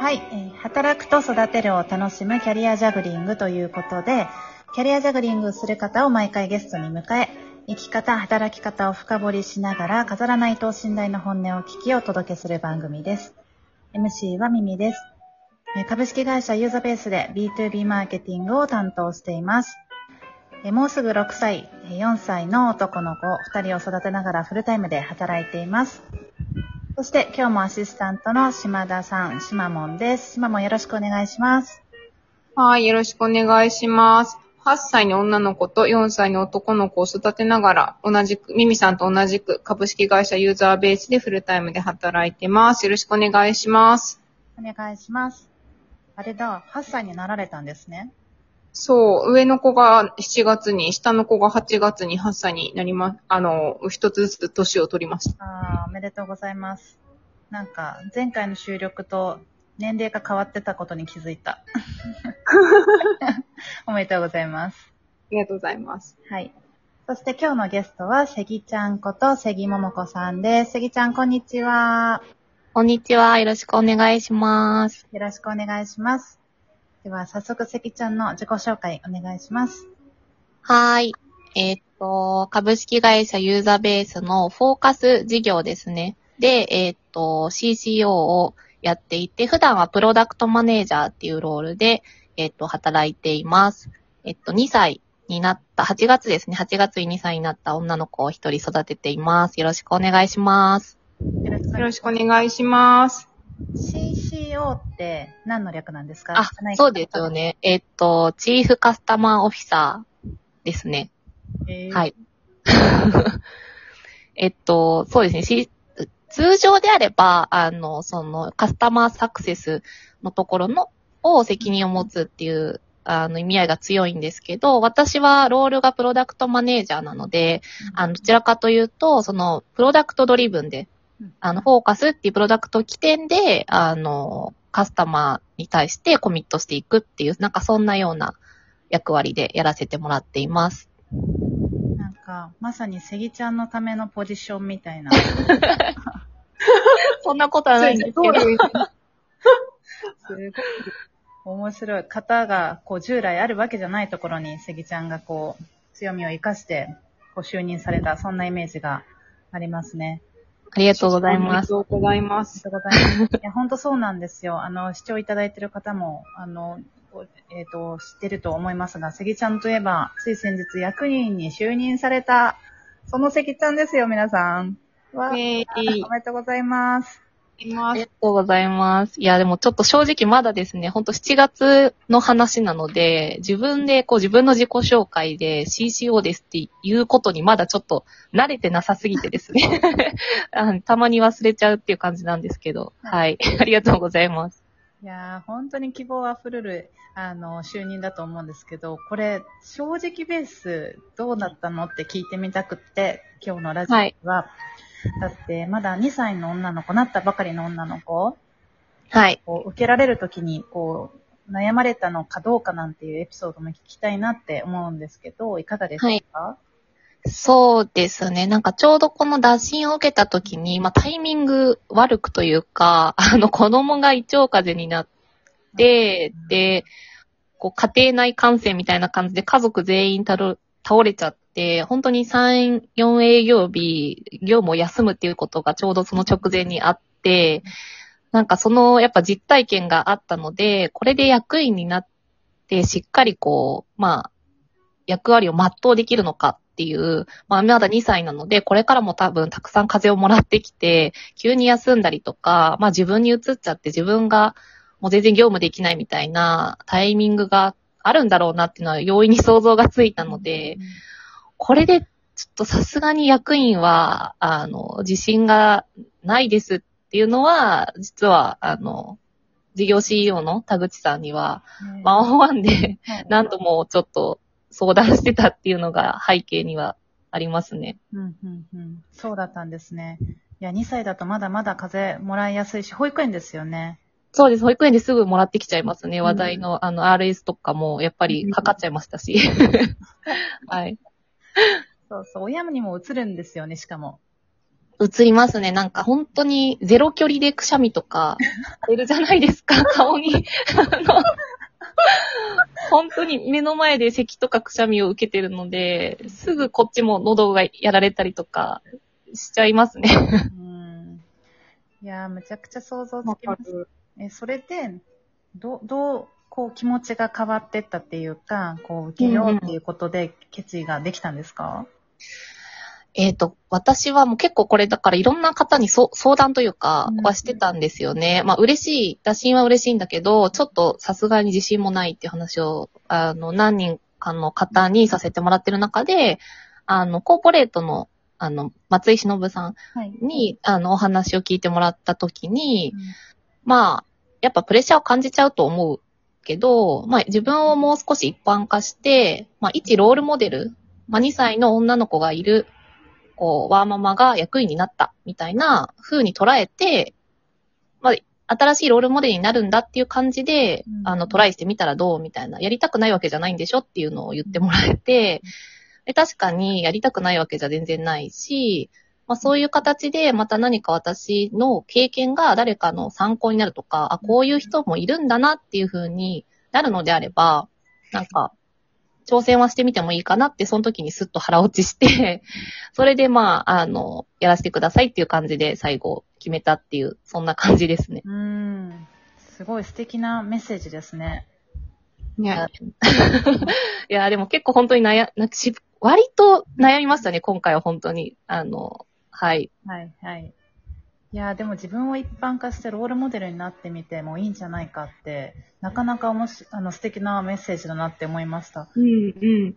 はい、えー働くと育てるを楽しむキャリアジャグリングということで、キャリアジャグリングする方を毎回ゲストに迎え、生き方、働き方を深掘りしながら、飾らない等身大の本音を聞きお届けする番組です。MC はミミです。え株式会社ユーザベースで B2B マーケティングを担当しています。えもうすぐ6歳、4歳の男の子2人を育てながらフルタイムで働いています。そして今日もアシスタントの島田さん、島門です。島門よろしくお願いします。はい、よろしくお願いします。8歳の女の子と4歳の男の子を育てながら、同じく、ミミさんと同じく株式会社ユーザーベースでフルタイムで働いてます。よろしくお願いします。お願いします。あれだ、8歳になられたんですね。そう、上の子が7月に、下の子が8月に8歳になりま、あの、一つずつ年を取りました。あーおめでとうございます。なんか、前回の収録と年齢が変わってたことに気づいた。おめでとうございます。ありがとうございます。はい。そして今日のゲストは、せぎちゃんことせぎももこさんです。せぎちゃん、こんにちは。こんにちは。よろしくお願いします。よろしくお願いします。では、早速、せぎちゃんの自己紹介お願いします。はーい。えーっと、株式会社ユーザーベースのフォーカス事業ですね。で、えーっと、CCO をやっていて、普段はプロダクトマネージャーっていうロールで、えーっと、働いています。えっと、2歳になった、8月ですね。8月に2歳になった女の子を一人育てています。よろしくお願いします。よろしくお願いします。CCO って何の略なんですか？あ、そうですよ。ね。えーっと、チーフカスタマーオフィサーですね。えーはい。えっと、そうですね。し通常であれば、あの、その、カスタマーサクセスのところの、を責任を持つっていう、あの、意味合いが強いんですけど、私はロールがプロダクトマネージャーなので、あの、どちらかというと、その、プロダクトドリブンで、あの、フォーカスっていうプロダクト起点で、あの、カスタマーに対してコミットしていくっていう、なんかそんなような役割でやらせてもらっています。なんか、まさにセギちゃんのためのポジションみたいな。そんなことはないんですけど。すごい面白い。方が、こう、従来あるわけじゃないところに、セギちゃんがこう、強みを活かして、こう、就任された、そんなイメージがありますね。ありがとうございます。ありがとうございまありす。がとうございます。いや、本当そうなんですよ。あの、視聴いただいている方も、あの、えっ、と、知ってると思いますが、セギちゃんといえば、つい先日役員に就任された、そのセギちゃんですよ、皆さん。わえー、おめでとうございます。いますありが。とうございます。いや、でもちょっと正直まだですね、ほんと7月の話なので、自分でこう自分の自己紹介で CCO ですっていうことにまだちょっと慣れてなさすぎてですね。たまに忘れちゃうっていう感じなんですけど、はい。ありがとうございます。いやー、本当に希望あふれる、あの、就任だと思うんですけど、これ、正直ベース、どうだったのって聞いてみたくって、今日のラジオは、はいだって、まだ2歳の女の子、なったばかりの女の子、はい。こう受けられるときに、こう、悩まれたのかどうかなんていうエピソードも聞きたいなって思うんですけど、いかがですか、そうですね。なんかちょうどこの打診を受けた時に、まあタイミング悪くというか、あの子供が胃腸風邪になって、で、こう家庭内感染みたいな感じで家族全員たる倒れちゃって、本当に3、4営業日、業務を休むっていうことがちょうどその直前にあって、なんかそのやっぱ実体験があったので、これで役員になってしっかりこう、まあ、役割を全うできるのかっていう、まあまだ2歳なので、これからも多分たくさん風邪をもらってきて、急に休んだりとか、まあ自分に移っちゃって自分がもう全然業務できないみたいなタイミングがあるんだろうなっていうのは容易に想像がついたので、これでちょっとさすがに役員は、あの、自信がないですっていうのは、実は、あの、事業 CEO の田口さんには、ねワンオンワンではい何度もちょっと相談してたっていうのが背景にはありますね。うんうんうん、そうだったんですね。いや、2歳だとまだまだ風邪もらいやすいし、保育園ですよね。そうです。保育園ですぐもらってきちゃいますね。話題の、あの、RS とかも、やっぱりかかっちゃいましたし。はい。そうそう、親にも移るんですよね、しかも。映りますね。なんか本当にゼロ距離でくしゃみとか出るじゃないですか、顔に。あの本当に目の前で咳とかくしゃみを受けてるので、すぐこっちも喉がやられたりとかしちゃいますね。うん。いやー、むちゃくちゃ想像つきます。え、それで、ど、どう、こう気持ちが変わってったっていうか、こう受けようっていうことで決意ができたんですか、えっ、と、私はもう結構これだからいろんな方にそ相談というかうんはしてたんですよね。まあ嬉しい、打診は嬉しいんだけど、ちょっとさすがに自信もないっていう話を、あの、何人かの方にさせてもらってる中で、あの、コーポレートの、あの、松井忍さんはい。に、あの、お話を聞いてもらった時に、うんまあ、やっぱプレッシャーを感じちゃうと思うけど、まあ自分をもう少し一般化して、まあ一ロールモデル、まあ2歳の女の子がいる、こう、ワーママが役員になったみたいな風に捉えて、まあ新しいロールモデルになるんだっていう感じで、うん。あの、トライしてみたらどうみたいな、やりたくないわけじゃないんでしょっていうのを言ってもらえて、で確かにやりたくないわけじゃ全然ないし、まあそういう形でまた何か私の経験が誰かの参考になるとか、あ、こういう人もいるんだなっていう風になるのであれば、なんか、挑戦はしてみてもいいかなって、その時にスッと腹落ちして、それでまあ、あの、やらせてくださいっていう感じで最後決めたっていう、そんな感じですね。うん。すごい素敵なメッセージですね。ね。いや、でも結構本当に悩、なんかし割と悩みましたね、今回は本当に。あの、はい。はい、はい。いやーでも自分を一般化してロールモデルになってみてもいいんじゃないかって、なかなかおもしあの素敵なメッセージだなって思いました。うん、うん。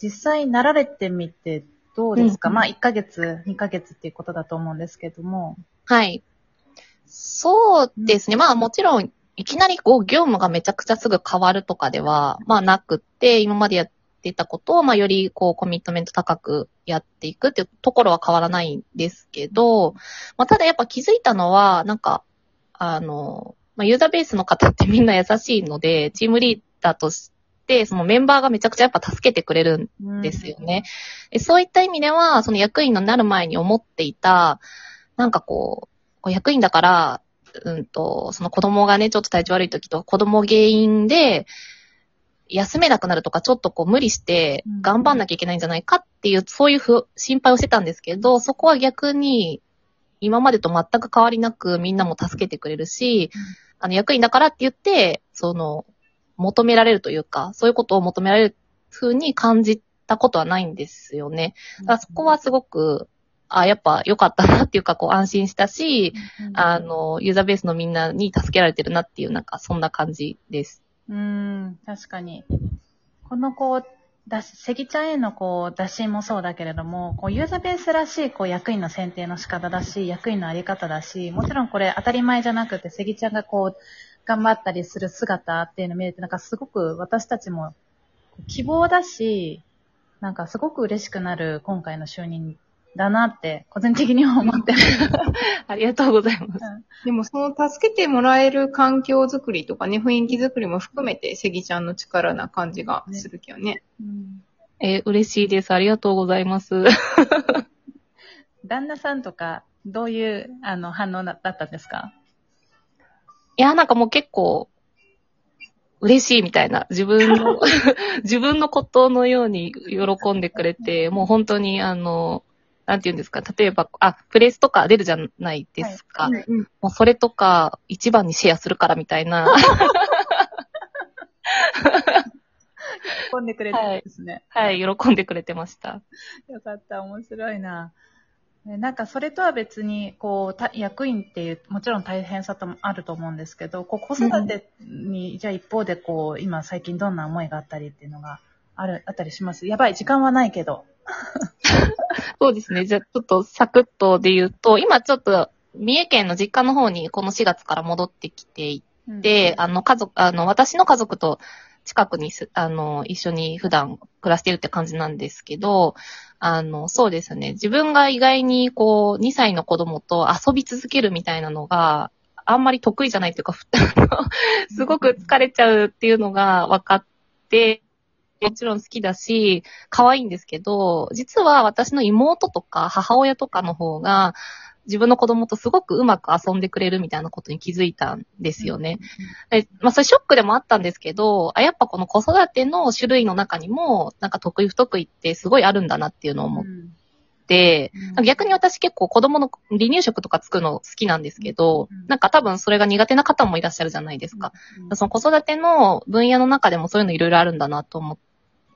実際なられてみてどうですか、うんまあ1ヶ月、2ヶ月っていうことだと思うんですけども。はい。そうですね。まあもちろん、いきなりこう業務がめちゃくちゃすぐ変わるとかでは、まあなくって、今までやってたことを、まあよりこうコミットメント高くやっていくっていうところは変わらないんですけど、まあただやっぱ気づいたのは、なんか、あの、まあユーザーベースの方ってみんな優しいので、チームリーダーとして、そのメンバーがめちゃくちゃやっぱ助けてくれるんですよね。でそういった意味では、その役員になる前に思っていた、なんかこう、こう役員だから、うんと、その子供がね、ちょっと体調悪い時と子供原因で、休めなくなるとか、ちょっとこう無理してうん。頑張んなきゃいけないんじゃないかっていう、そういうふ心配をしてたんですけど、そこは逆に、今までと全く変わりなくみんなも助けてくれるし、うん。あの役員だからって言って、その、求められるというか、そういうことを求められる風に感じたことはないんですよね。だからそこはすごく、あ、やっぱ良かったなっていうか、こう安心したし、うん、あの、ユーザーベースのみんなに助けられてるなっていう、なんかそんな感じです。うん、確かに。このこう、だし、セギちゃんへのこう、打診もそうだけれども、こう、ユーザーベースらしい、こう、役員の選定の仕方だし、役員のあり方だし、もちろんこれ当たり前じゃなくて、セギちゃんがこう、頑張ったりする姿っていうのを見れて、なんかすごく私たちも希望だし、なんかすごく嬉しくなる今回の就任だなって、個人的には思ってます。ありがとうございます。でもその助けてもらえる環境づくりとかね、雰囲気づくりも含めて、セギちゃんの力な感じがするけどね。うんえー嬉しいです。ありがとうございます。旦那さんとか、どういう、あの、反応だだったんですか？いや、なんかもう結構、嬉しいみたいな、自分の、自分のことのように喜んでくれて、もう本当に、あの、なんて言うんですか、例えば、あ、プレスとか出るじゃないですか。はいうんもうそれとか、一番にシェアするからみたいな。喜んでくれてるんですね。はい、喜んでくれてました。よかった、面白いな。ねなんかそれとは別に、こう、た役員っていう、もちろん大変さともあると思うんですけど、こう子育てに、じゃあ一方でこう、今最近どんな思いがあったりっていうのがある、あったりします？やばい、時間はないけど。そうですね。じゃあ、ちょっとサクッとで言うと、今ちょっと、三重県の実家の方にこの4月から戻ってきていうんて、あの、家族、あの、私の家族と近くにす、あの、一緒に普段暮らしてるって感じなんですけど、あの、そうですね。自分が意外にこう、2歳の子供と遊び続けるみたいなのが、あんまり得意じゃないっていうか、すごく疲れちゃうっていうのが分かって、もちろん好きだし、可愛いんですけど、実は私の妹とか母親とかの方が、自分の子供とすごくうまく遊んでくれるみたいなことに気づいたんですよね。でまあ、それショックでもあったんですけど、あ、やっぱこの子育ての種類の中にも、なんか得意不得意ってすごいあるんだなっていうのを思って、うん逆に私結構子供の離乳食とか作るの好きなんですけどうん、なんか多分それが苦手な方もいらっしゃるじゃないですか。その子育ての分野の中でもそういうのいろいろあるんだなと思っ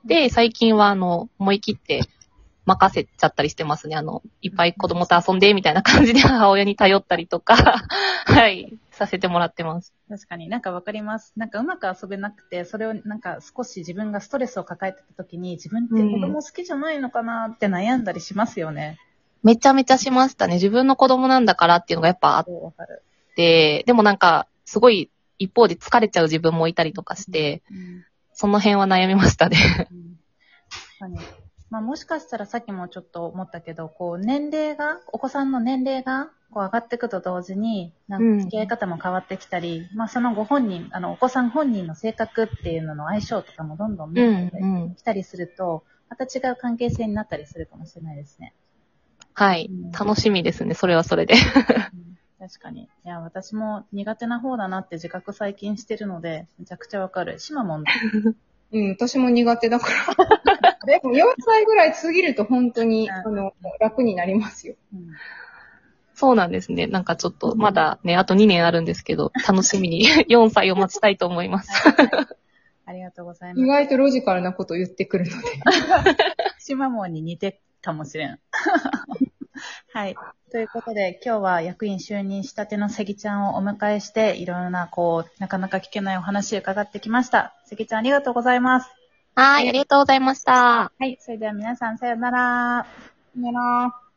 て、最近はあの、思い切って任せちゃったりしてますね。あの、いっぱい子供と遊んで、みたいな感じで母親に頼ったりとか、はい、させてもらってます。確かになんかわかります。なんかうまく遊べなくて、それをなんか少し自分がストレスを抱えてた時に、自分って子供好きじゃないのかなって悩んだりしますよね。めちゃめちゃしましたね。自分の子供なんだからっていうのがやっぱあっそうわかる。て、でもなんか、すごい一方で疲れちゃう自分もいたりとかして、うんその辺は悩みましたね。うん。まあもしかしたらさっきもちょっと思ったけど、こう年齢が、お子さんの年齢がこう上がっていくと同時に、なんか付き合い方も変わってきたり、まあそのご本人、あのお子さん本人の性格っていうのの相性とかもどんどん見えてうん。きたりすると、また違う関係性になったりするかもしれないですね。はいうん。楽しみですね。それはそれで。うん確かに。いや、私も苦手な方だなって自覚最近してるので、めちゃくちゃわかる。シマモンだ。うん、私も苦手だから。でも4歳ぐらい過ぎると本当に、うんあの、楽になりますよ。うんそうなんですね。なんかちょっと、まだね、あと2年あるんですけど、楽しみに 4歳を待ちたいと思います。ありがとうございます。意外とロジカルなことを言ってくるので。シマモンに似てかもしれん。はい。ということで、今日は役員就任したての関ぎちゃんをお迎えして、いろいろな、こう、なかなか聞けないお話を伺ってきました。関ぎちゃんありがとうございます。はい、ありがとうございました。はい。それでは皆さん、さようなら。なら